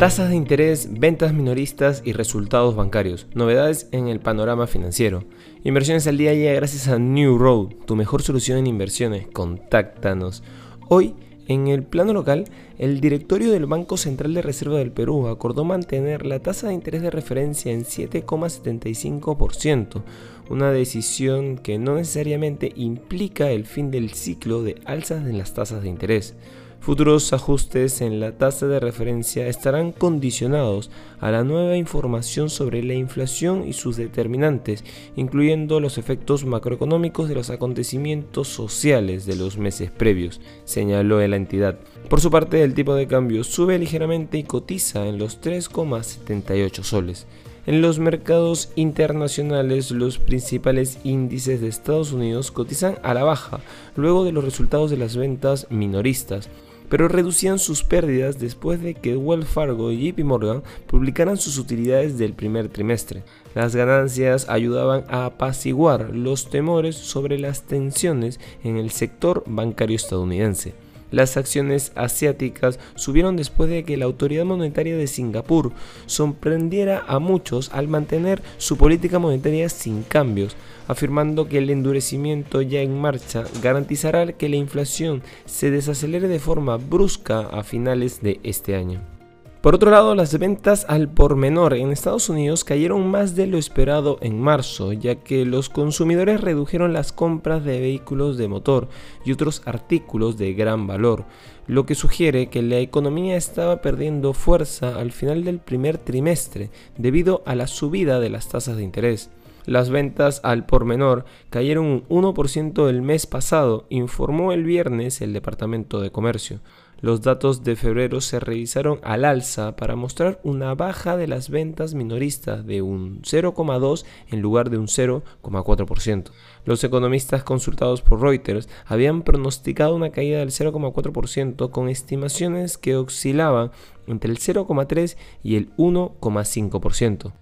Tasas de interés, ventas minoristas y resultados bancarios. Novedades en el panorama financiero. Inversiones al día llega gracias a New Road, tu mejor solución en inversiones. Contáctanos. Hoy, en el plano local, el directorio del Banco Central de Reserva del Perú acordó mantener la tasa de interés de referencia en 7,75%, una decisión que no necesariamente implica el fin del ciclo de alzas en las tasas de interés. Futuros ajustes en la tasa de referencia estarán condicionados a la nueva información sobre la inflación y sus determinantes, incluyendo los efectos macroeconómicos de los acontecimientos sociales de los meses previos, señaló la entidad. Por su parte, el tipo de cambio sube ligeramente y cotiza en los 3,78 soles. En los mercados internacionales, los principales índices de Estados Unidos cotizan a la baja luego de los resultados de las ventas minoristas pero reducían sus pérdidas después de que Wells Fargo y JP Morgan publicaran sus utilidades del primer trimestre. Las ganancias ayudaban a apaciguar los temores sobre las tensiones en el sector bancario estadounidense. Las acciones asiáticas subieron después de que la autoridad monetaria de Singapur sorprendiera a muchos al mantener su política monetaria sin cambios, afirmando que el endurecimiento ya en marcha garantizará que la inflación se desacelere de forma brusca a finales de este año. Por otro lado, las ventas al por menor en Estados Unidos cayeron más de lo esperado en marzo, ya que los consumidores redujeron las compras de vehículos de motor y otros artículos de gran valor, lo que sugiere que la economía estaba perdiendo fuerza al final del primer trimestre debido a la subida de las tasas de interés. Las ventas al por menor cayeron un 1% el mes pasado, informó el viernes el Departamento de Comercio. Los datos de febrero se revisaron al alza para mostrar una baja de las ventas minoristas de un 0,2 en lugar de un 0,4%. Los economistas consultados por Reuters habían pronosticado una caída del 0,4% con estimaciones que oscilaban entre el 0,3 y el 1,5%.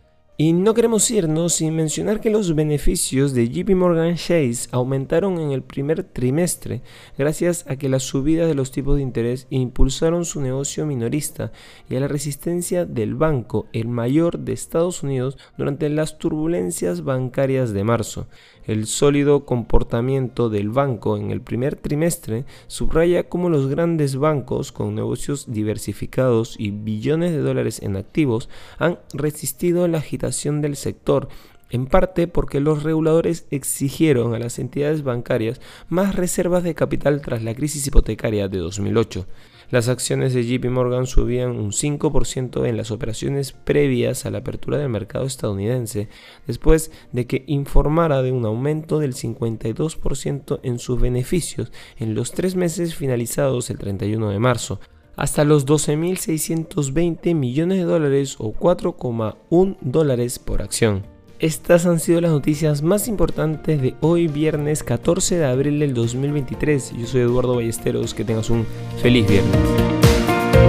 Y no queremos irnos sin mencionar que los beneficios de JP Morgan Chase aumentaron en el primer trimestre gracias a que la subida de los tipos de interés impulsaron su negocio minorista y a la resistencia del banco, el mayor de Estados Unidos, durante las turbulencias bancarias de marzo. El sólido comportamiento del banco en el primer trimestre subraya cómo los grandes bancos con negocios diversificados y billones de dólares en activos han resistido la agitación del sector, en parte porque los reguladores exigieron a las entidades bancarias más reservas de capital tras la crisis hipotecaria de 2008. Las acciones de JP Morgan subían un 5% en las operaciones previas a la apertura del mercado estadounidense, después de que informara de un aumento del 52% en sus beneficios en los tres meses finalizados el 31 de marzo, hasta los 12.620 millones de dólares o 4,1 dólares por acción. Estas han sido las noticias más importantes de hoy viernes 14 de abril del 2023. Yo soy Eduardo Ballesteros, que tengas un feliz viernes.